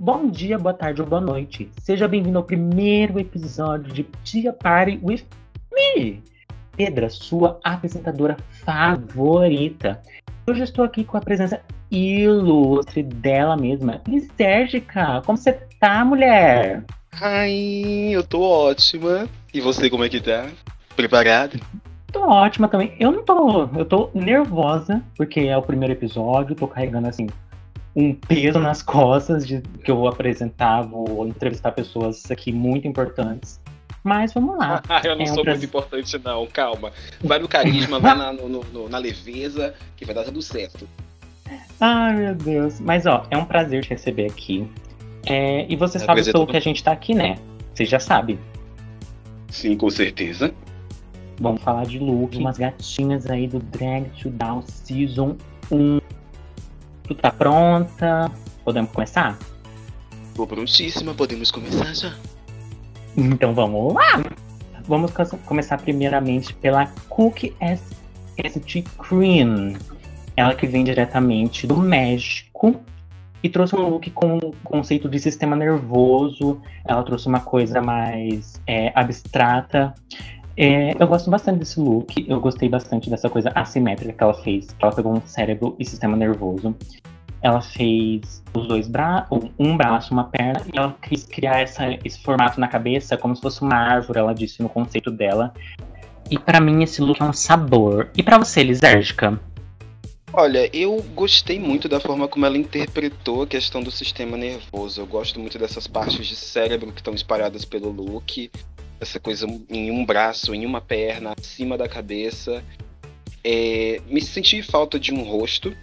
bom dia, boa tarde ou boa noite. Seja bem-vindo ao primeiro episódio de Tia Party with Me. Pedra, sua apresentadora favorita. Hoje estou aqui com a presença ilustre dela mesma, Lisérgica. Como você tá, mulher? Ai, eu tô ótima. E você, como é que tá? Preparado? Tô ótima também. Eu não tô. Eu tô nervosa, porque é o primeiro episódio, tô carregando assim um peso nas costas de que eu vou apresentar, vou entrevistar pessoas aqui muito importantes. Mas vamos lá. eu não é sou um muito importante, não, calma. Vai no carisma, vai na, no, no, na leveza, que vai dar tudo certo. Ai, meu Deus. Mas ó, é um prazer te receber aqui. É, e você é sabe pelo que a gente tá aqui, né? Você já sabe. Sim, com certeza. Vamos falar de look, umas gatinhas aí do Drag to Down Season 1. Tu tá pronta? Podemos começar? Tô prontíssima, podemos começar já. Então vamos lá! Vamos começar primeiramente pela Cookie ST Cream. Ela que vem diretamente do México e trouxe um look com conceito de sistema nervoso. Ela trouxe uma coisa mais é, abstrata. É, eu gosto bastante desse look, eu gostei bastante dessa coisa assimétrica que ela fez. Que ela pegou um cérebro e sistema nervoso. Ela fez os dois braços, um braço, uma perna, e ela quis criar essa, esse formato na cabeça como se fosse uma árvore, ela disse no conceito dela. E para mim esse look é um sabor. E para você, Lisérgica? Olha, eu gostei muito da forma como ela interpretou a questão do sistema nervoso. Eu gosto muito dessas partes de cérebro que estão espalhadas pelo look essa coisa em um braço, em uma perna, acima da cabeça. É, me senti falta de um rosto,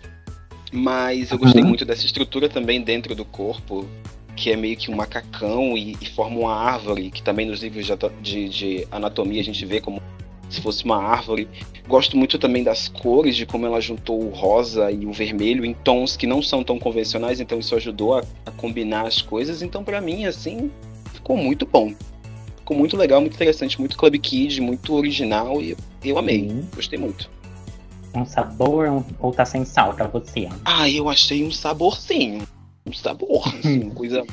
mas eu gostei uhum. muito dessa estrutura também dentro do corpo, que é meio que um macacão e, e forma uma árvore, que também nos livros de, de, de, anatomia a gente vê como se fosse uma árvore. Gosto muito também das cores, de como ela juntou o rosa e o vermelho em tons que não são tão convencionais, então isso ajudou a, a combinar as coisas. Então, para mim, assim, ficou muito bom ficou muito legal, muito interessante, muito Club Kid, muito original e eu amei. Uhum. Gostei muito. Um sabor ou tá sem sal pra você? Ah, eu achei um saborzinho. Um sabor, assim, coisa.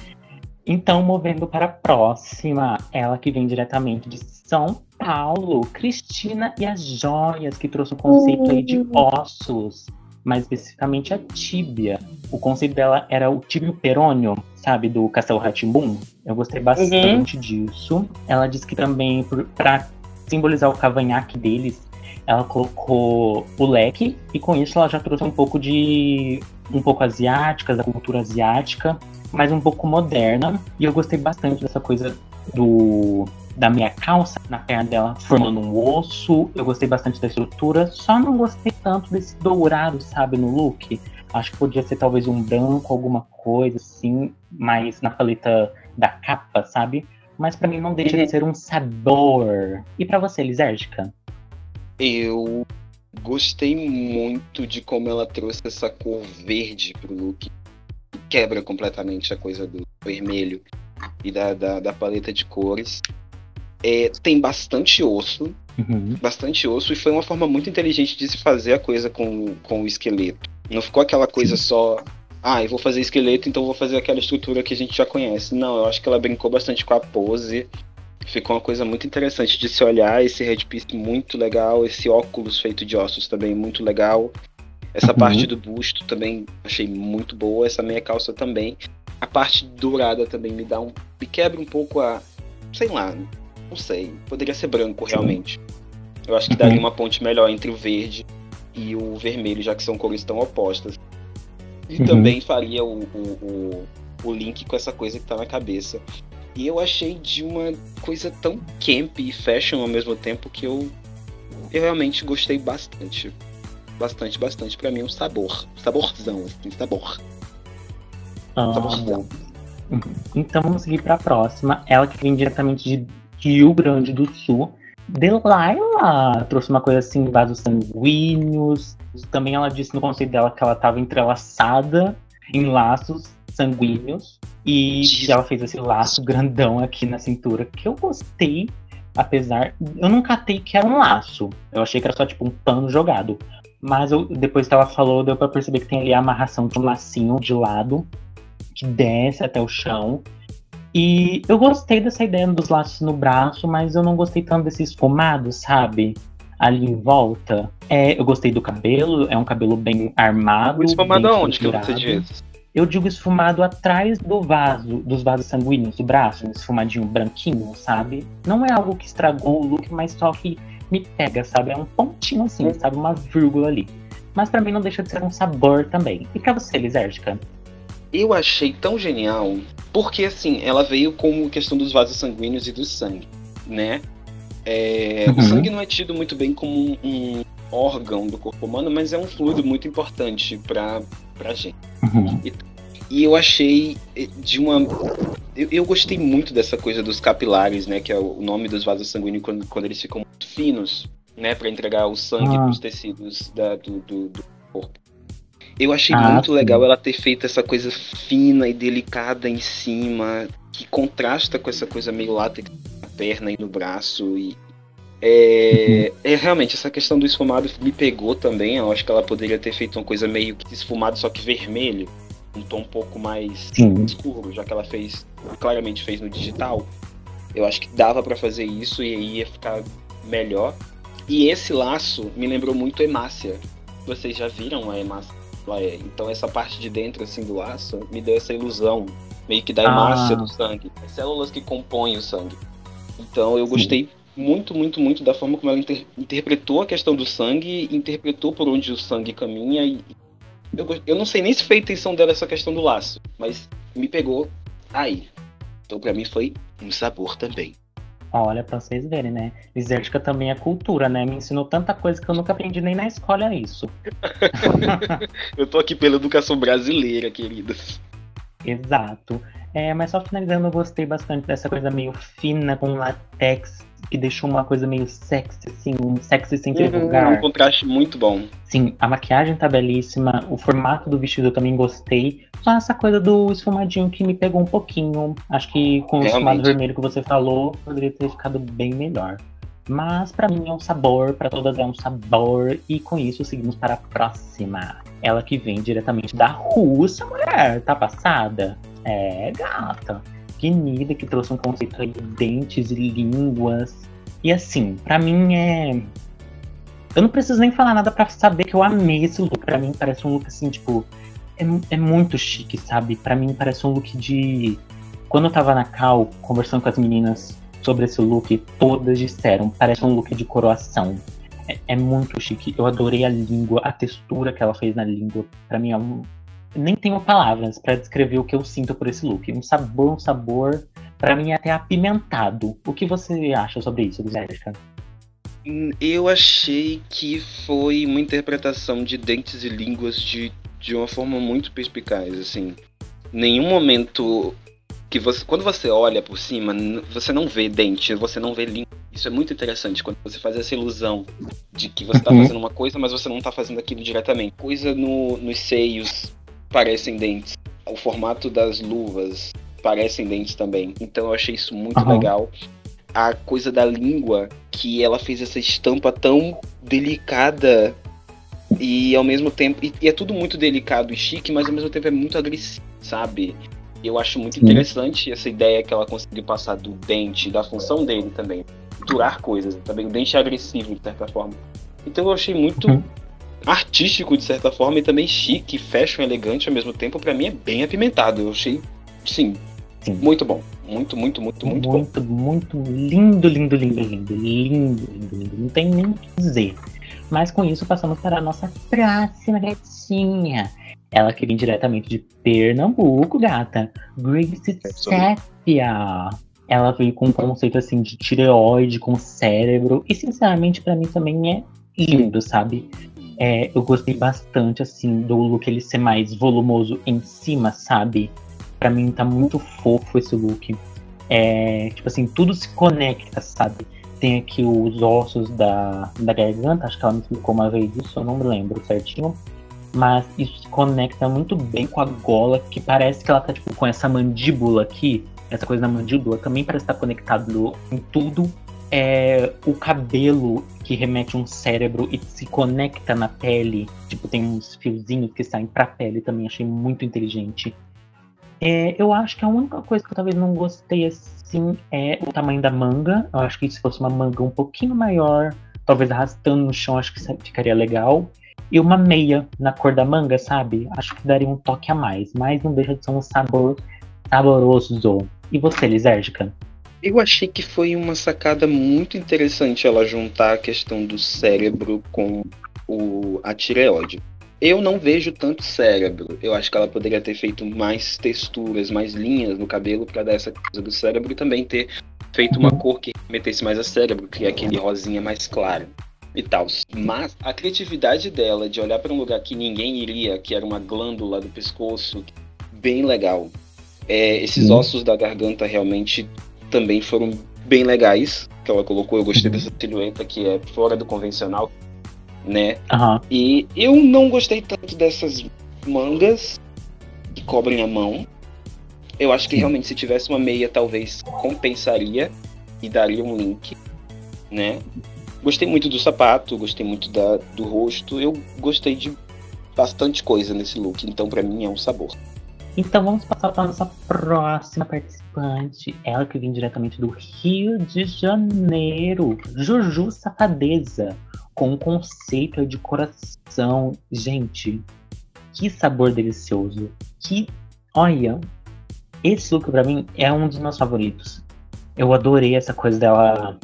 Então, movendo para a próxima, ela que vem diretamente de São Paulo, Cristina e as joias, que trouxe o conceito aí de ossos mais especificamente a tíbia. O conceito dela era o tíbio perônio, sabe, do Castelo Ratimbum. Eu gostei bastante uhum. disso. Ela disse que também, para simbolizar o cavanhaque deles, ela colocou o leque e com isso ela já trouxe um pouco de um pouco asiática, da cultura asiática, mas um pouco moderna. E eu gostei bastante dessa coisa do da minha calça na perna dela, formando um osso. Eu gostei bastante da estrutura, só não gostei tanto desse dourado, sabe, no look. Acho que podia ser talvez um branco, alguma coisa assim, mais na paleta da capa, sabe? Mas para mim não deixa de uhum. ser um sabor. E para você, Lisérgica? Eu gostei muito de como ela trouxe essa cor verde pro look. Quebra completamente a coisa do vermelho e da, da, da paleta de cores. É, tem bastante osso, uhum. bastante osso, e foi uma forma muito inteligente de se fazer a coisa com, com o esqueleto. Não ficou aquela coisa Sim. só, ah, eu vou fazer esqueleto, então vou fazer aquela estrutura que a gente já conhece. Não, eu acho que ela brincou bastante com a pose. Ficou uma coisa muito interessante de se olhar, esse headpiece muito legal, esse óculos feito de ossos também muito legal. Essa uhum. parte do busto também achei muito boa, essa meia calça também. A parte dourada também me dá um. me quebra um pouco a. sei lá, não sei. Poderia ser branco, realmente. Eu acho que daria uhum. uma ponte melhor entre o verde e o vermelho, já que são cores tão opostas. E uhum. também faria o, o, o, o, link com essa coisa que tá na cabeça. E eu achei de uma coisa tão camp e fashion ao mesmo tempo que eu, eu realmente gostei bastante. Bastante, bastante. Pra mim, um sabor. Saborzão, assim, sabor. Ah, Saborzão. Então vamos seguir para a próxima. Ela que vem diretamente de Rio Grande do Sul. Delilah trouxe uma coisa assim, vasos sanguíneos. Também ela disse no conceito dela que ela estava entrelaçada em laços sanguíneos. E ela fez esse laço grandão aqui na cintura, que eu gostei, apesar. Eu não catei que era um laço. Eu achei que era só tipo um pano jogado. Mas eu, depois que ela falou, deu pra perceber que tem ali a amarração de um lacinho de lado. que desce até o chão. E eu gostei dessa ideia dos laços no braço, mas eu não gostei tanto desse esfumado, sabe? Ali em volta. É, eu gostei do cabelo, é um cabelo bem armado. O esfumado aonde que você diz? Eu digo esfumado atrás do vaso, dos vasos sanguíneos do braço, um esfumadinho branquinho, sabe? Não é algo que estragou o look, mas só que me pega, sabe? É um pontinho assim, sabe? Uma vírgula ali. Mas para mim não deixa de ser um sabor também. E para você, Lisérgica? Eu achei tão genial, porque assim, ela veio com a questão dos vasos sanguíneos e do sangue, né? É, uhum. O sangue não é tido muito bem como um, um órgão do corpo humano, mas é um fluido muito importante para pra gente. Uhum. E, e, eu achei eh, de uma. Eu, eu, gostei muito dessa coisa dos capilares, né? Que é o nome dos vasos sanguíneos quando, quando eles ficam muito finos, né? para entregar o sangue ah. pros tecidos da, do, do, do, corpo. Eu achei ah, muito sim. legal ela ter feito essa coisa fina e delicada em cima, que contrasta com essa coisa meio látex na perna e no braço. E, é, uhum. é, realmente essa questão do esfumado me pegou também. Eu acho que ela poderia ter feito uma coisa meio que esfumado, só que vermelho, um tom um pouco mais Sim. escuro, já que ela fez claramente fez no digital. Eu acho que dava para fazer isso e aí ia ficar melhor. E esse laço me lembrou muito Hemácia. Vocês já viram a Hemácia? Então essa parte de dentro assim do laço me deu essa ilusão meio que da hemácia ah. do sangue, as células que compõem o sangue. Então eu Sim. gostei muito, muito, muito da forma como ela inter interpretou a questão do sangue, interpretou por onde o sangue caminha. E eu, eu não sei nem se foi a intenção dela essa questão do laço, mas me pegou aí. Então para mim foi um sabor também. Olha, pra vocês verem, né? Lisérgica também é cultura, né? Me ensinou tanta coisa que eu nunca aprendi nem na escola é isso. eu tô aqui pela educação brasileira, queridas. Exato. É, mas só finalizando, eu gostei bastante dessa coisa meio fina com latex que deixou uma coisa meio sexy, assim, um sexy sem ter uhum, lugar. Um contraste muito bom. Sim, a maquiagem tá belíssima, o formato do vestido eu também gostei. Só essa coisa do esfumadinho que me pegou um pouquinho. Acho que com Realmente. o esfumado vermelho que você falou, poderia ter ficado bem melhor. Mas para mim é um sabor, para todas é um sabor. E com isso seguimos para a próxima. Ela que vem diretamente da Rússia, mulher. Tá passada? É, gata. Que trouxe um conceito aí de dentes e línguas. E assim, para mim é. Eu não preciso nem falar nada para saber que eu amei esse look. Pra mim parece um look assim, tipo. É, é muito chique, sabe? Para mim parece um look de. Quando eu tava na Cal, conversando com as meninas sobre esse look, todas disseram: parece um look de coroação. É, é muito chique. Eu adorei a língua, a textura que ela fez na língua. Para mim é um, nem tenho palavras para descrever o que eu sinto por esse look. Um sabor, um sabor, para mim é até apimentado. O que você acha sobre isso, Zérica? Hum, eu achei que foi uma interpretação de dentes e línguas de, de uma forma muito perspicaz, assim. Nenhum momento que você, quando você olha por cima, você não vê dente, você não vê língua. Isso é muito interessante quando você faz essa ilusão de que você está uhum. fazendo uma coisa, mas você não está fazendo aquilo diretamente. Coisa no, nos seios, parecem dentes. O formato das luvas parecem dentes também. Então eu achei isso muito uhum. legal. A coisa da língua, que ela fez essa estampa tão delicada e ao mesmo tempo. E, e é tudo muito delicado e chique, mas ao mesmo tempo é muito agressivo, sabe? Eu acho muito Sim. interessante essa ideia que ela conseguiu passar do dente, da função dele também. Durar coisas. Também o dente é agressivo, de certa forma. Então eu achei muito uhum artístico de certa forma e também chique, fashion, elegante ao mesmo tempo, para mim é bem apimentado. Eu achei, sim, sim. muito bom. Muito, muito, muito, muito, muito bom. Muito, lindo, lindo, lindo, lindo, lindo, lindo, lindo. Não tem nem o que dizer. Mas com isso passamos para a nossa próxima gatinha. Ela que vem diretamente de Pernambuco, gata. Grace é Sepia. Ela veio com um conceito assim de tireoide com cérebro. E sinceramente, para mim também é lindo, sabe? É, eu gostei bastante, assim, do look ele ser mais volumoso em cima, sabe? Para mim tá muito fofo esse look. É, tipo assim, tudo se conecta, sabe? Tem aqui os ossos da, da garganta, acho que ela me explicou uma vez isso, eu não me lembro certinho. Mas isso se conecta muito bem com a gola, que parece que ela tá tipo com essa mandíbula aqui, essa coisa na mandíbula, também parece estar conectado em tudo é o cabelo que remete a um cérebro e se conecta na pele. Tipo, tem uns fiozinhos que saem pra pele também, achei muito inteligente. É, eu acho que a única coisa que eu talvez não gostei assim é o tamanho da manga. Eu acho que se fosse uma manga um pouquinho maior, talvez arrastando no chão, acho que ficaria legal. E uma meia na cor da manga, sabe? Acho que daria um toque a mais. Mas não deixa de ser um sabor saboroso. E você, Lisérgica? Eu achei que foi uma sacada muito interessante ela juntar a questão do cérebro com o, a tireoide. Eu não vejo tanto cérebro. Eu acho que ela poderia ter feito mais texturas, mais linhas no cabelo para dar essa coisa do cérebro e também ter feito uma cor que metesse mais a cérebro, que é aquele rosinha mais claro e tal. Mas a criatividade dela de olhar para um lugar que ninguém iria, que era uma glândula do pescoço, bem legal. É, esses ossos da garganta realmente também foram bem legais que ela colocou. Eu gostei dessa silhueta que é fora do convencional, né? Uhum. E eu não gostei tanto dessas mangas que cobrem a mão. Eu acho que realmente se tivesse uma meia talvez compensaria e daria um link, né? Gostei muito do sapato, gostei muito da, do rosto. Eu gostei de bastante coisa nesse look, então para mim é um sabor. Então vamos passar para nossa próxima participante, ela que vem diretamente do Rio de Janeiro, Juju Safadeza, com um conceito de coração. Gente, que sabor delicioso. Que, olha, esse look para mim é um dos meus favoritos. Eu adorei essa coisa dela,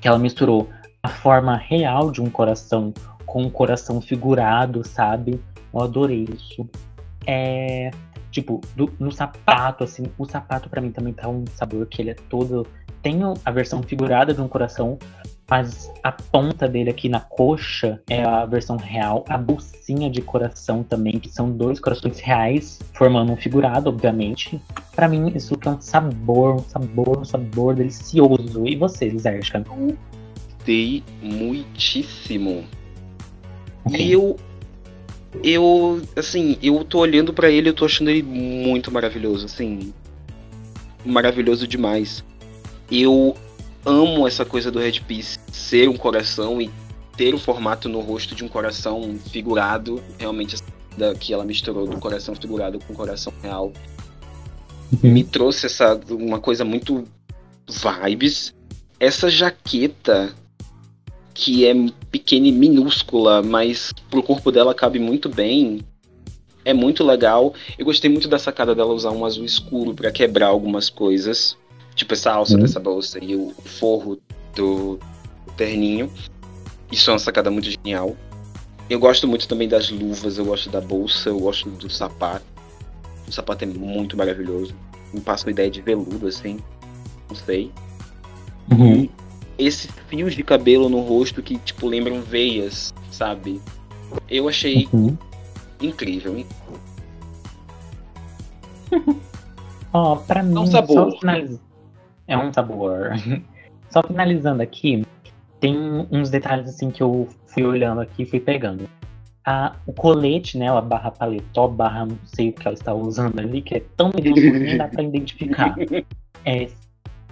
que ela misturou a forma real de um coração com um coração figurado, sabe? Eu adorei isso. É, Tipo, do, no sapato, assim, o sapato para mim também tá um sabor que ele é todo. Tem a versão figurada de um coração, mas a ponta dele aqui na coxa é a versão real, a bolsinha de coração também, que são dois corações reais, formando um figurado, obviamente. Para mim, isso que é um sabor, um sabor, um sabor delicioso. E você, Zerska? Gostei muitíssimo. Okay. E eu eu, assim, eu tô olhando para ele, eu tô achando ele muito maravilhoso, assim, maravilhoso demais. Eu amo essa coisa do Red Piece ser um coração e ter o formato no rosto de um coração figurado, realmente da, que ela misturou do coração figurado com o coração real. Uhum. Me trouxe essa uma coisa muito vibes. Essa jaqueta que é pequena e minúscula, mas pro corpo dela cabe muito bem. É muito legal. Eu gostei muito da sacada dela usar um azul escuro para quebrar algumas coisas. Tipo essa alça uhum. dessa bolsa e o forro do terninho. Isso é uma sacada muito genial. Eu gosto muito também das luvas, eu gosto da bolsa, eu gosto do sapato. O sapato é muito maravilhoso. Me passa uma ideia de veludo, assim. Não sei. Uhum esses fios de cabelo no rosto que, tipo, lembram veias, sabe? Eu achei uhum. incrível. Ó, oh, pra mim, é um sabor. Finaliz... É um sabor. só finalizando aqui, tem uns detalhes assim que eu fui olhando aqui e fui pegando. A, o colete, né, a barra paletó, barra não sei o que ela está usando ali, que é tão minúsculo que nem dá pra identificar. É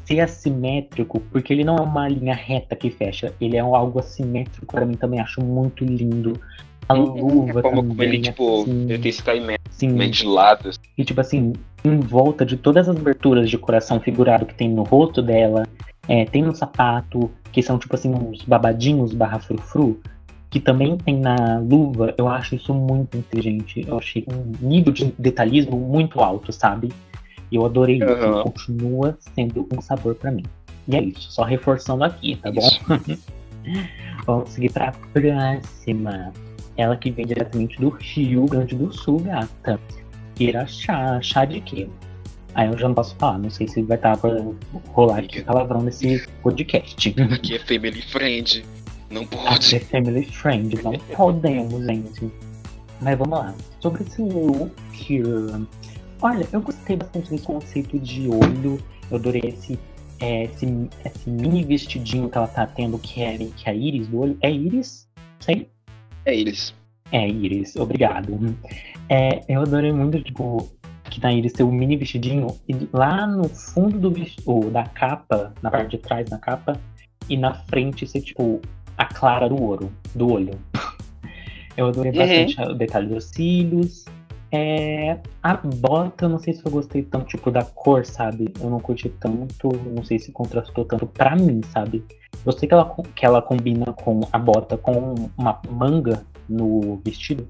ser assimétrico, porque ele não é uma linha reta que fecha, ele é algo assimétrico, para mim também acho muito lindo. A luva a forma também, como ele, tipo, assim, ele tem esse meio de. Assim. E, tipo assim, em volta de todas as aberturas de coração figurado que tem no rosto dela, é, tem no sapato, que são, tipo assim, uns babadinhos barra frufru, que também tem na luva, eu acho isso muito inteligente. Eu achei um nível de detalhismo muito alto, sabe? Eu adorei uhum. isso. Continua sendo um sabor para mim. E é isso, só reforçando aqui, tá isso. bom? Vamos seguir pra próxima. Ela que vem diretamente do Rio Grande do Sul, gata. Irachá. Chá de quê? Aí eu já não posso falar, não sei se vai estar pra rolar aqui palavrão nesse podcast. Aqui é family friend. Não pode. Aqui é family friend, não podemos, gente. Mas vamos lá. Sobre esse look Olha, eu gostei bastante desse conceito de olho. Eu adorei esse, é, esse, esse, mini vestidinho que ela tá tendo, que é, que é a íris do olho. É íris? Sei. É íris. É íris, obrigado. É, eu adorei muito, tipo, que na íris ter um mini vestidinho e lá no fundo do vestido, da capa, na parte de trás da capa, e na frente ser, tipo, a clara do ouro, do olho. Eu adorei uhum. bastante o detalhe dos cílios, É, a bota, eu não sei se eu gostei tanto, tipo, da cor, sabe? Eu não curti tanto, não sei se contrastou tanto pra mim, sabe? Eu sei que ela, que ela combina com a bota com uma manga no vestido,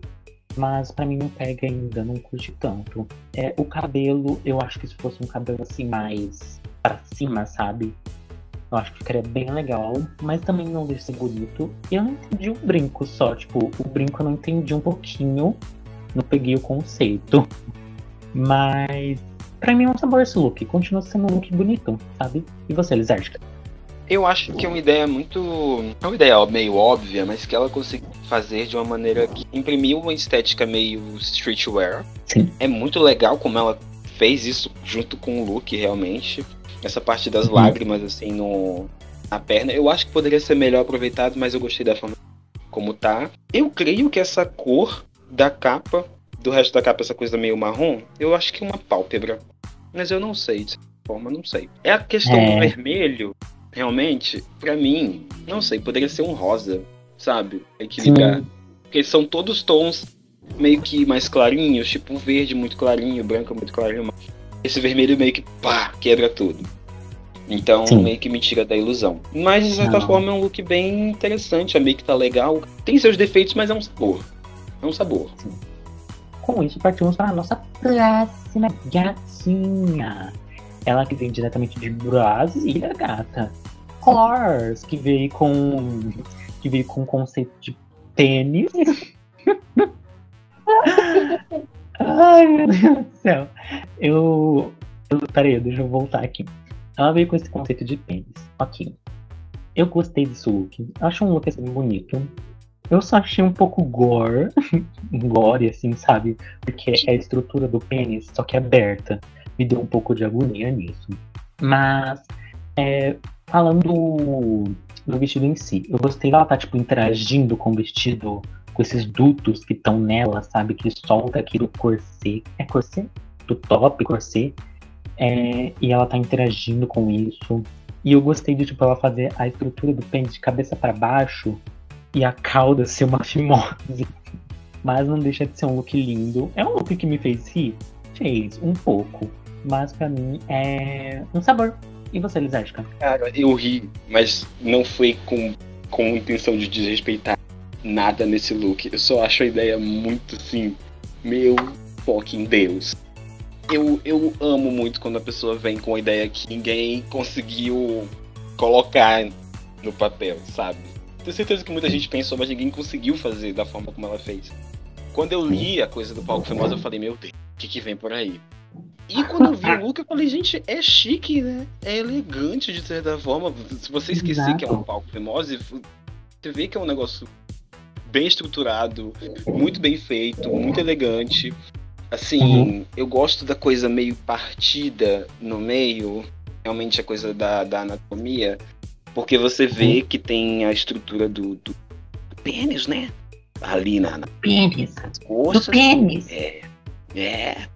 mas para mim não pega ainda, não curti tanto. É, o cabelo, eu acho que se fosse um cabelo assim mais para cima, sabe? Eu acho que ficaria bem legal, mas também não deixa bonito. E eu não entendi o brinco só, tipo, o brinco eu não entendi um pouquinho, não peguei o conceito. Mas para mim é um sabor esse look, continua sendo um look bonito, sabe? E você, Lizardica? Eu acho que é uma ideia muito. É uma ideia meio óbvia, mas que ela conseguiu fazer de uma maneira que imprimiu uma estética meio streetwear. Sim. É muito legal como ela fez isso junto com o look, realmente. Essa parte das uhum. lágrimas, assim, no, na perna. Eu acho que poderia ser melhor aproveitado, mas eu gostei da forma como tá. Eu creio que essa cor da capa, do resto da capa, essa coisa meio marrom, eu acho que é uma pálpebra. Mas eu não sei, de forma, não sei. É a questão é. do vermelho, realmente, para mim, não sei, poderia ser um rosa, sabe? Equilibrar. Sim. Porque são todos tons meio que mais clarinhos, tipo um verde muito clarinho, branco muito clarinho. Esse vermelho meio que pá, quebra tudo. Então Sim. meio que me tira da ilusão. Mas de certa não. forma é um look bem interessante, a make tá legal. Tem seus defeitos, mas é um sabor. É um sabor. Sim. Com isso partimos para a nossa próxima gatinha. Ela que vem diretamente de Brasília, gata. Horse, que veio com. que veio com o conceito de tênis. Ai, meu Deus do céu. Eu. eu peraí, deixa eu voltar aqui. Ela veio com esse conceito de pênis. Ok. Eu gostei desse look. Eu acho um look assim bonito. Eu só achei um pouco gore. gore, assim, sabe? Porque é a estrutura do pênis, só que aberta. Me deu um pouco de agonia nisso. Mas, é, falando do vestido em si, eu gostei dela tá, tipo, interagindo com o vestido com esses dutos que estão nela, sabe? Que solta aqui do corset. É corset? Do top corset. É, e ela tá interagindo com isso. E eu gostei de, tipo, ela fazer a estrutura do pênis de cabeça para baixo e a cauda ser uma fimose. Mas não deixa de ser um look lindo. É um look que me fez rir? Fez, um pouco. Mas para mim é um sabor. E você, Lisérgica? Cara, eu ri, mas não foi com, com intenção de desrespeitar nada nesse look. Eu só acho a ideia muito assim, meu fucking Deus. Eu, eu amo muito quando a pessoa vem com a ideia que ninguém conseguiu colocar no papel, sabe? Tenho certeza que muita gente pensou, mas ninguém conseguiu fazer da forma como ela fez. Quando eu li a coisa do palco famoso, eu falei, meu Deus, o que, que vem por aí? E quando eu vi o look, eu falei, gente, é chique, né? É elegante de certa forma. Se você esquecer Exato. que é um palco famoso, você vê que é um negócio bem estruturado, muito bem feito, muito elegante. Assim, uhum. eu gosto da coisa meio partida no meio, realmente a coisa da, da anatomia, porque você vê que tem a estrutura do, do, do pênis, né? Ali na, na pênis. Costas, do pênis. É, é.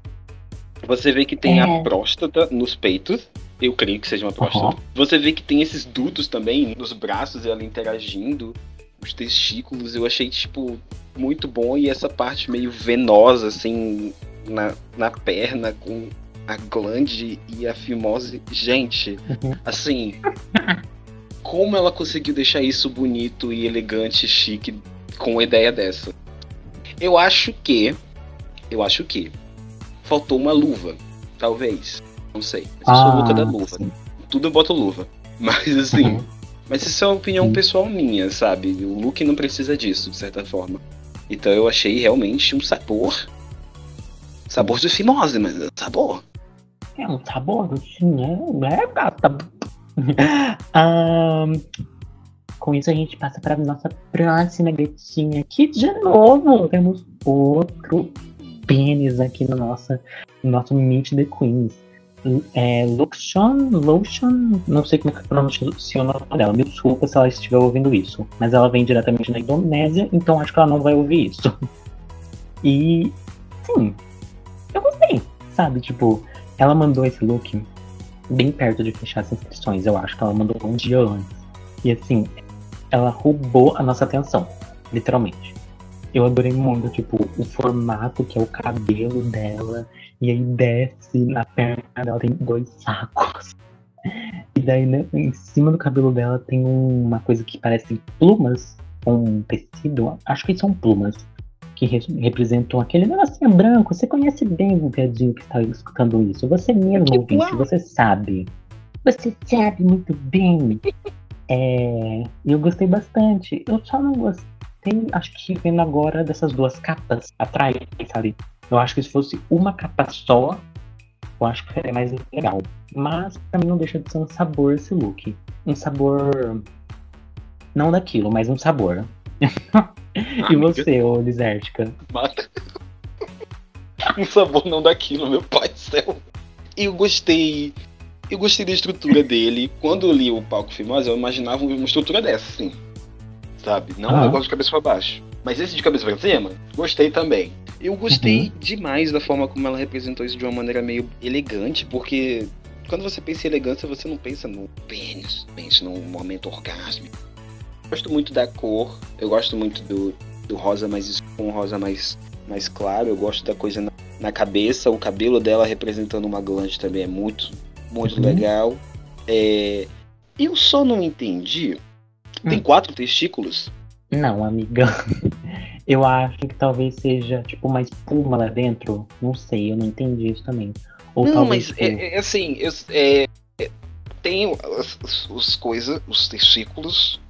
Você vê que tem é. a próstata nos peitos. Eu creio que seja uma próstata. Uhum. Você vê que tem esses dutos também nos braços, ela interagindo os testículos, eu achei, tipo, muito bom. E essa parte meio venosa, assim, na, na perna, com a glande e a fimose. Gente, uhum. assim, como ela conseguiu deixar isso bonito e elegante, chique, com uma ideia dessa? Eu acho que. Eu acho que. Faltou uma luva, talvez. Não sei. Mas eu sou louca da ah, luva. Sim. Tudo eu boto luva. Mas assim. Uhum. Mas isso é uma opinião Sim. pessoal minha, sabe? O look não precisa disso, de certa forma. Então eu achei realmente um sabor. Sabor de fimose, mas é sabor. É um sabor, sim, é, é gata. um, com isso a gente passa para nossa próxima gatinha. Aqui de novo temos outro pênis aqui no nosso, no nosso Meet the Queens é, Luxion, Lotion, não sei como é que pronuncia o nome dela. Me desculpa se ela estiver ouvindo isso. Mas ela vem diretamente da Indonésia, então acho que ela não vai ouvir isso. E, sim, eu gostei, sabe? Tipo, ela mandou esse look bem perto de fechar as inscrições. Eu acho que ela mandou um dia antes. E assim, ela roubou a nossa atenção, literalmente. Eu adorei muito, tipo, o formato que é o cabelo dela. E aí desce na perna dela tem dois sacos. E daí né, em cima do cabelo dela tem uma coisa que parece plumas, um tecido. Acho que são plumas. Que re representam aquele negocinho branco. Você conhece bem o viadinho que está escutando isso. Você mesmo, ouvinte, você sabe. Você sabe muito bem. É, eu gostei bastante. Eu só não gostei, acho que vendo agora dessas duas capas atrás, sabe? Eu acho que se fosse uma capa só, eu acho que seria mais legal. Mas pra mim não deixa de ser um sabor esse look. Um sabor. Não daquilo, mas um sabor. e você, ô Lisértica? Mata. um sabor não daquilo, meu pai do céu. Eu gostei eu gostei da estrutura dele. Quando eu li o Palco Fimosa, eu imaginava uma estrutura dessa, assim. Sabe? Não um negócio de cabeça para baixo. Mas esse de cabeça para cima, gostei também. Eu gostei uhum. demais da forma como ela representou isso de uma maneira meio elegante, porque quando você pensa em elegância, você não pensa no pênis, pensa num momento orgásmico. Gosto muito da cor, eu gosto muito do, do rosa mais escuro, um rosa mais, mais claro, eu gosto da coisa na, na cabeça, o cabelo dela representando uma glande também é muito muito uhum. legal. É... Eu só não entendi. Tem hum. quatro testículos? Não, amiga. Eu acho que talvez seja tipo uma espuma lá dentro. Não sei, eu não entendi isso também. Ou não, mas é, é, assim, eu, é, tem as, as coisas, os testículos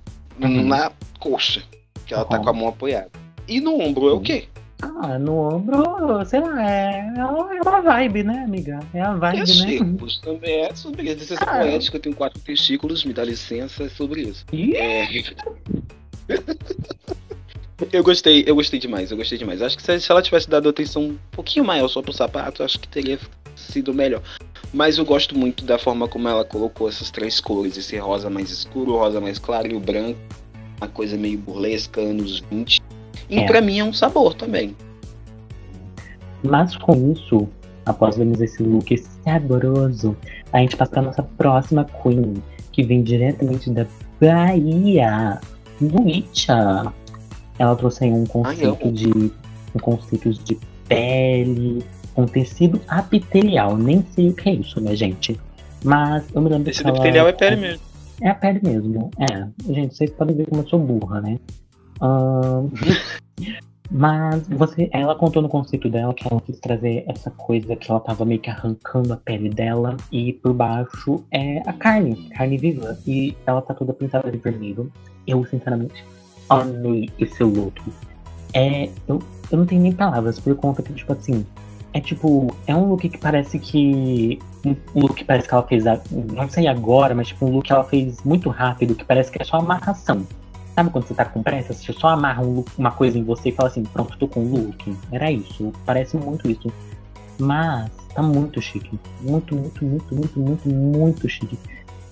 uhum. na coxa, que ela tá com a mão apoiada. E no ombro é o quê? Ah, no ombro, sei lá, é, é uma vibe, né, amiga? É a vibe, testículos né? também é sobre isso. Licença ah. poética, eu tenho quatro testículos, me dá licença, é sobre isso. É... eu gostei, eu gostei demais, eu gostei demais. Acho que se, ela tivesse dado atenção um pouquinho maior só pro sapato, acho que teria sido melhor. Mas eu gosto muito da forma como ela colocou essas três cores, esse rosa mais escuro, o rosa mais claro e o branco. Uma coisa meio burlesca, anos 20 e é. para mim é um sabor também. Mas com isso, após vermos esse look saboroso, a gente passa para nossa próxima Queen, que vem diretamente da Bahia, Luícha. Ela trouxe aí um conceito Ai, de um conceito de pele, um tecido epitelial. Nem sei o que é isso, né, gente? Mas eu me lembro Tecido ela... epitelial é pele mesmo. É a pele mesmo. É. Gente, vocês podem ver como eu sou burra, né? mas você, ela contou no conceito dela que ela quis trazer essa coisa que ela tava meio que arrancando a pele dela e por baixo é a carne, carne viva. E ela tá toda pintada de vermelho. Eu, sinceramente, amei esse look. É, eu, eu não tenho nem palavras por conta que, tipo assim, é tipo, é um look que parece que. Um look que parece que ela fez, não sei agora, mas tipo um look que ela fez muito rápido, que parece que é só amarração. Sabe quando você tá com pressa? Você só amarra um look, uma coisa em você e fala assim, pronto, tô com um look. Era isso. Parece muito isso. Mas tá muito chique. Muito, muito, muito, muito, muito, muito chique.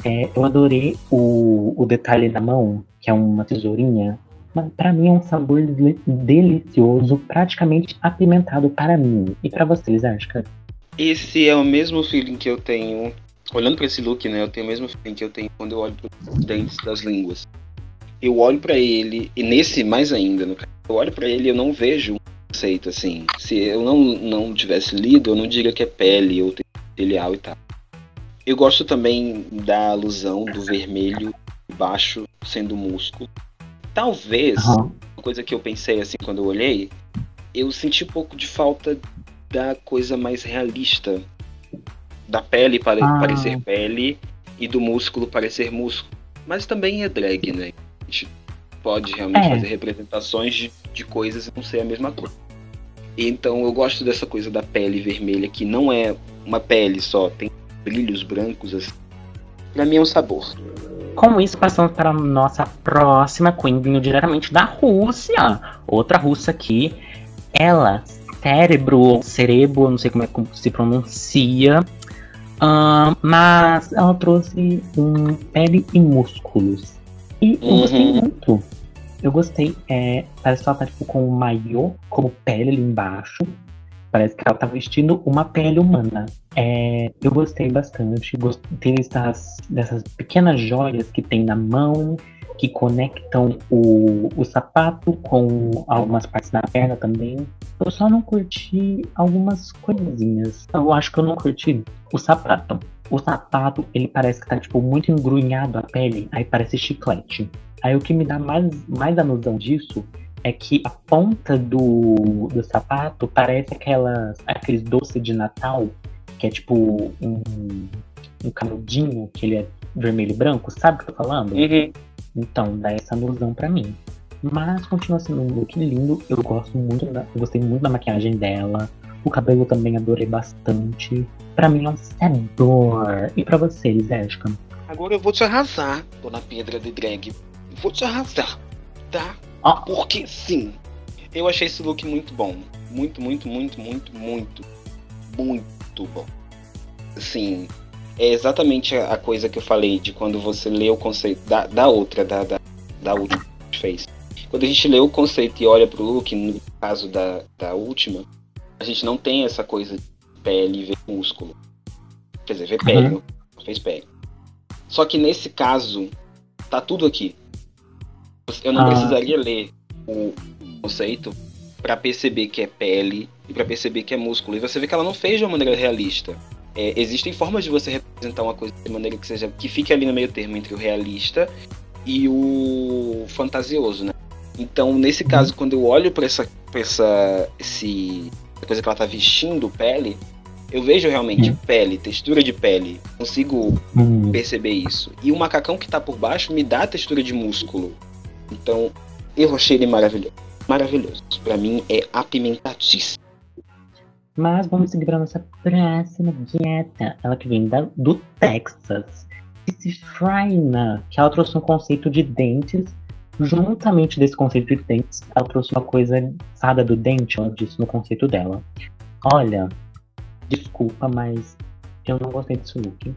É, eu adorei o, o detalhe na mão, que é uma tesourinha. Mas pra mim é um sabor delicioso, praticamente apimentado para mim. E para vocês, que Esse é o mesmo feeling que eu tenho. Olhando para esse look, né? Eu tenho o mesmo feeling que eu tenho quando eu olho os dentes das línguas eu olho para ele, e nesse mais ainda, no eu olho para ele e eu não vejo um conceito assim. Se eu não, não tivesse lido, eu não diria que é pele ou telhal e tal. Eu gosto também da alusão do vermelho baixo sendo músculo. Talvez, uhum. uma coisa que eu pensei assim quando eu olhei, eu senti um pouco de falta da coisa mais realista. Da pele pare ah. parecer pele e do músculo parecer músculo. Mas também é drag, né? gente pode realmente é. fazer representações de, de coisas e não ser a mesma cor. Então eu gosto dessa coisa da pele vermelha, que não é uma pele só, tem brilhos brancos assim. Pra mim é um sabor. Com isso, passamos para a nossa próxima Queen, vindo diretamente da Rússia. Outra russa aqui. Ela, cérebro ou cerebro, não sei como é que se pronuncia. Uh, mas ela trouxe um pele e músculos. E eu uhum. gostei muito. Eu gostei. É, parece que ela tá tipo, com um maiô como pele ali embaixo. Parece que ela tá vestindo uma pele humana. É, eu gostei bastante. Gostei dessas, dessas pequenas joias que tem na mão, que conectam o, o sapato com algumas partes da perna também. Eu só não curti algumas coisinhas. Eu acho que eu não curti o sapato. O sapato, ele parece que tá, tipo, muito engrunhado a pele, aí parece chiclete. Aí o que me dá mais, mais a noção disso é que a ponta do, do sapato parece aquelas, aqueles doces de Natal, que é tipo um, um canudinho, que ele é vermelho e branco, sabe o que eu tô falando? Uhum. Então, dá essa ilusão para mim. Mas continua sendo um look lindo. Eu gosto muito da, eu gostei muito da maquiagem dela. O cabelo também adorei bastante. Para mim é um sedor. E para vocês, Érica? Agora eu vou te arrasar, dona Pedra de Drag. Vou te arrasar, tá? Ah. Porque sim, eu achei esse look muito bom. Muito, muito, muito, muito, muito, muito bom. Assim, é exatamente a coisa que eu falei de quando você lê o conceito da, da outra, da, da, da última que fez. Quando a gente lê o conceito e olha pro look, no caso da, da última, a gente não tem essa coisa de pele ver músculo. Quer dizer, ver pele, Uhum. não fez pele. Só que nesse caso, tá tudo aqui. Eu não Ah. precisaria ler o conceito pra perceber que é pele e pra perceber que é músculo. E você vê que ela não fez de uma maneira realista. É, existem formas de você representar uma coisa de maneira que seja que fique ali no meio termo entre o realista e o fantasioso, né? Então, nesse caso, quando eu olho pra essa, pra essa esse, coisa que ela tá vestindo, pele, eu vejo realmente Hum. pele, textura de pele. Consigo Hum, perceber isso. E o macacão que tá por baixo me dá a textura de músculo. Então, eu achei ele maravilhoso. Maravilhoso. Pra mim é apimentadíssimo. Mas vamos seguir para nossa próxima dieta. Ela que vem da- do Texas. Frina, que ela trouxe um conceito de dentes. Juntamente desse conceito de dentes, ela trouxe uma coisa sada do dente, ela disse no conceito dela. Olha, desculpa, mas eu não gostei desse look.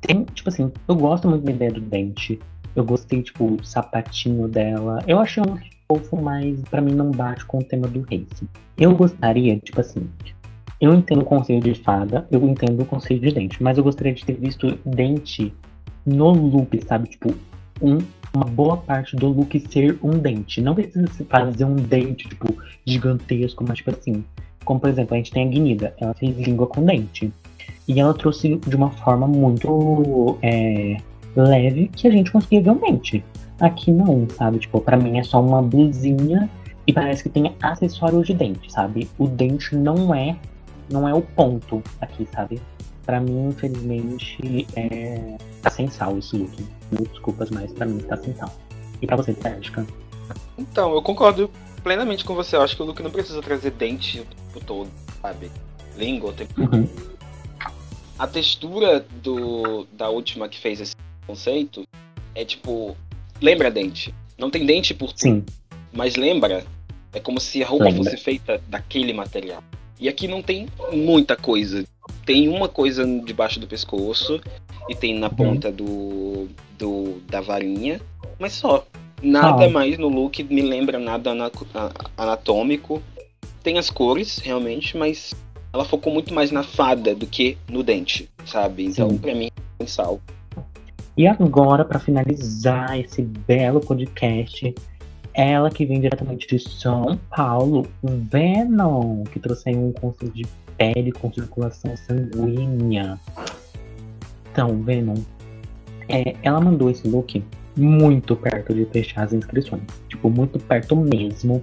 Tem, tipo assim, eu gosto muito da ideia do dente. Eu gostei, tipo, do sapatinho dela. Eu achei um fofo, mas pra mim não bate com o tema do race. Eu gostaria, tipo assim, eu entendo o conceito de fada, eu entendo o conceito de dente, mas eu gostaria de ter visto dente no look, sabe? Tipo, um, uma boa parte do look ser um dente. Não precisa se fazer um dente, tipo, gigantesco, mas tipo assim. Como, por exemplo, a gente tem a Guinida, ela fez língua com dente. E ela trouxe de uma forma muito é, leve que a gente conseguia ver um dente. Aqui não, sabe? Tipo, pra mim é só uma blusinha e parece que tem acessório de dente, sabe? O dente não é não é o ponto aqui, sabe? Pra mim, infelizmente, é... tá sem sal esse look. Mil desculpas, mas pra mim tá sem sal. E pra você, Sérgica? Então, eu concordo plenamente com você. Eu acho que o look não precisa trazer dente o tempo todo, sabe? Língua o tempo Uhum. A textura do, da última que fez esse conceito é tipo. Lembra dente. Não tem dente por Sim. mas lembra. É como se a roupa Lembra. fosse feita daquele material. E aqui não tem muita coisa. Tem uma coisa debaixo do pescoço e tem na ponta do, do da varinha, mas só. Nada Ah. mais no look me lembra nada anatômico. Tem as cores, realmente, mas ela focou muito mais na fada do que no dente, sabe? Então, Sim. pra mim, é um sal. E agora, pra finalizar esse belo podcast, ela que vem diretamente de São Paulo, Venom, que trouxe aí um conceito de pele com circulação sanguínea. Então, Venom, é, ela mandou esse look muito perto de fechar as inscrições. Tipo, muito perto mesmo.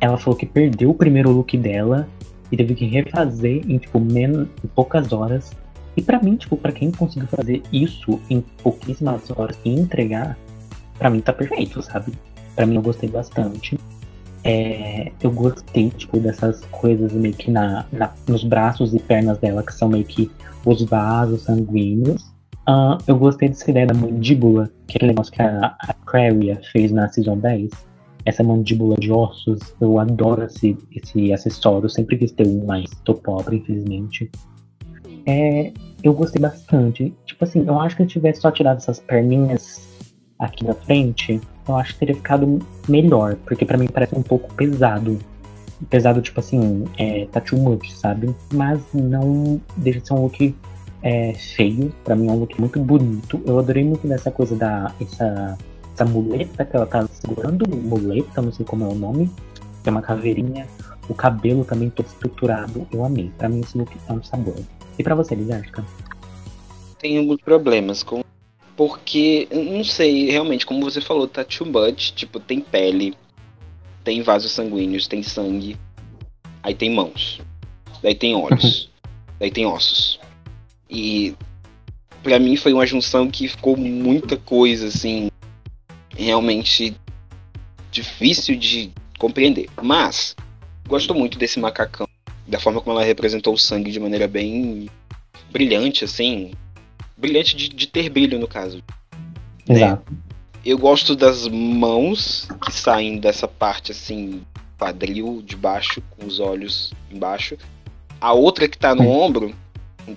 Ela falou que perdeu o primeiro look dela e teve que refazer em, tipo, men em poucas horas. E pra mim, tipo, pra quem conseguiu fazer isso em pouquíssimas horas e entregar, pra mim tá perfeito, sabe? Pra mim eu gostei bastante. É, eu gostei, tipo, dessas coisas meio que na, na- nos braços e pernas dela, que são meio que os vasos sanguíneos. Ah, eu gostei dessa ideia da mandíbula, que é aquele negócio que a, a fez na Season 10. Essa mandíbula de ossos, eu adoro esse, esse acessório, sempre quis ter um, mas tô pobre, infelizmente. É, eu gostei bastante. Tipo assim, eu acho que eu tivesse só tirado essas perninhas aqui na frente, eu acho que teria ficado melhor, porque pra mim parece um pouco pesado. Pesado, tipo assim, é, tá too much, sabe? Mas não deixa de ser um look é, feio. Pra mim é um look muito bonito. Eu adorei muito dessa coisa da. Essa essa muleta que ela tá segurando, muleta, não sei como é o nome, que é uma caveirinha, o cabelo também todo estruturado, eu amei. Pra mim esse look é um sabor. E pra você, Lisérgica? Tenho alguns problemas com. Porque, não sei, realmente, como você falou, tá too much. Tipo, tem pele, tem vasos sanguíneos, tem sangue, aí tem mãos, daí tem olhos, daí tem ossos. E para mim foi uma junção que ficou muita coisa, assim, realmente difícil de compreender. Mas gosto muito desse macacão, da forma como ela representou o sangue de maneira bem brilhante, assim, brilhante de, de ter brilho no caso. Né? Exato. Eu gosto das mãos que saem dessa parte assim, quadril de baixo, com os olhos embaixo. A outra que tá no ombro,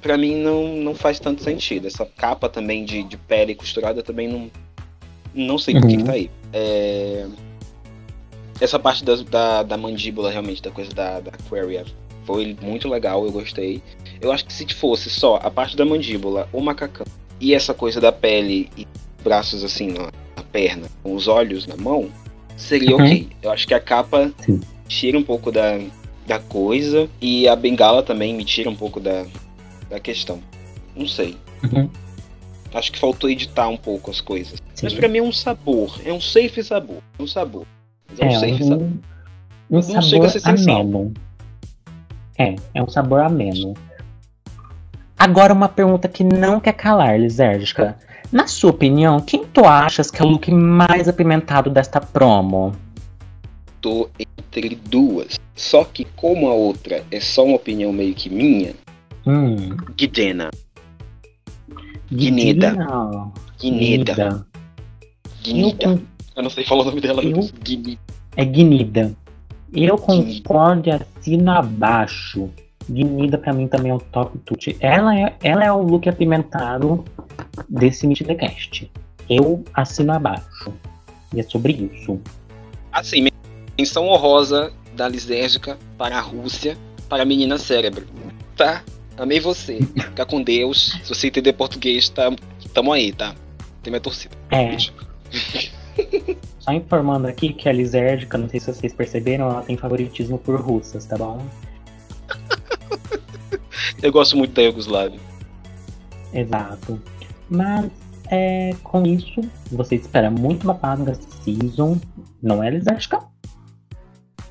para mim não, não faz tanto sentido. Essa capa também de, de pele costurada também não. Não sei uhum. por que, que tá aí. É... Essa parte da, da, da, mandíbula, realmente, da coisa da, da Aquaria, foi muito legal, eu gostei. Eu acho que se fosse só a parte da mandíbula, o macacão e essa coisa da pele e braços assim na, na perna, com os olhos na mão, seria uhum. ok. Eu acho que a capa Sim. tira um pouco da, da coisa e a bengala também me tira um pouco da, da questão. Não sei. Uhum. Acho que faltou editar um pouco as coisas. Sim. Mas pra mim é um sabor. É um safe sabor. É um sabor. É, um é, safe um, sabor. Um não sabor ameno. É, é um sabor ameno. Agora uma pergunta que não quer calar, Lisérgica. Na sua opinião, quem tu achas que é o look mais apimentado desta promo? Tô entre duas. Só que como a outra é só uma opinião meio que minha, Hum. Guidena. Guineda. Guineda. Guineda. Eu, não sei falar o nome dela. Eu... É Guinida. Eu concordo e assino abaixo. Guinida pra mim também é o top tut. Ela é, ela é o look apimentado desse Meet the Cast. Eu assino abaixo. E é sobre isso. Assim, menção honrosa da lisérgica para a Rússia, para a menina cérebro. Tá? Amei você. Fica com Deus. Se você entender português, tá, tamo aí, tá? Tem minha torcida. É. Só informando aqui que a Lizérdica, não sei se vocês perceberam, ela tem favoritismo por russas, tá bom? Eu gosto muito da Yugoslávia. Exato. Mas é, com isso, você espera muito babado nessa season, não é, Lizérdica?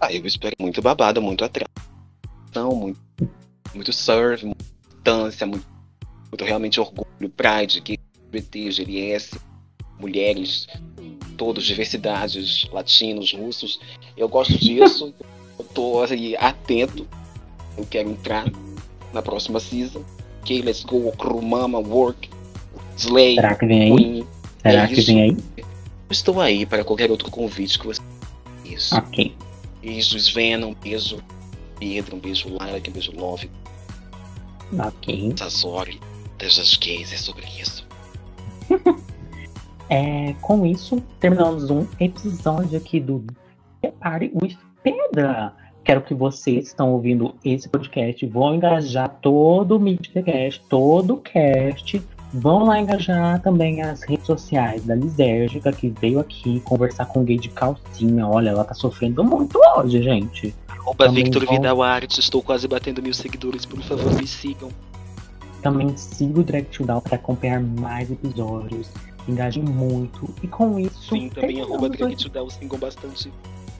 Ah, eu espero muito babado, muito atração, muito muito surf, muita distância, muito, muito realmente orgulho, pride, LGBT, GLS, mulheres, todos, diversidades, latinos, russos. Eu gosto disso, eu tô assim, atento, eu quero entrar na próxima season. Ok, let's go, Krumama, work, slay. Será que vem aí? Será é que vem aí? estou aí para qualquer outro convite que você. Isso. Ok. Beijo, Sven, um beijo, Pedro, um beijo, Lara, um beijo, Love. Ok. Sazori, das gays, é sobre isso. é, com isso, terminamos um episódio aqui do The Party with Pedra. Quero que vocês que estão ouvindo esse podcast vão engajar todo o Midcast, todo o cast. Vão lá engajar também as redes sociais da Lisérgica, que veio aqui conversar com o gay de calcinha. Olha, ela tá sofrendo muito hoje, gente. Arroba Victor vão... Vidal Arts, estou quase batendo mil seguidores, por favor, me sigam. Também siga o Drag to Down para acompanhar mais episódios. Engajem muito. E com isso. Sim, também arroba Drag to Down, sigam bastante.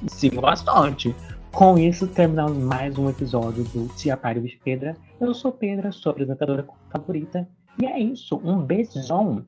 Sigam bastante. Com isso, terminamos mais um episódio do Se Apare de Pedra. Eu sou Pedra, sua apresentadora favorita. E é isso. Um beijão.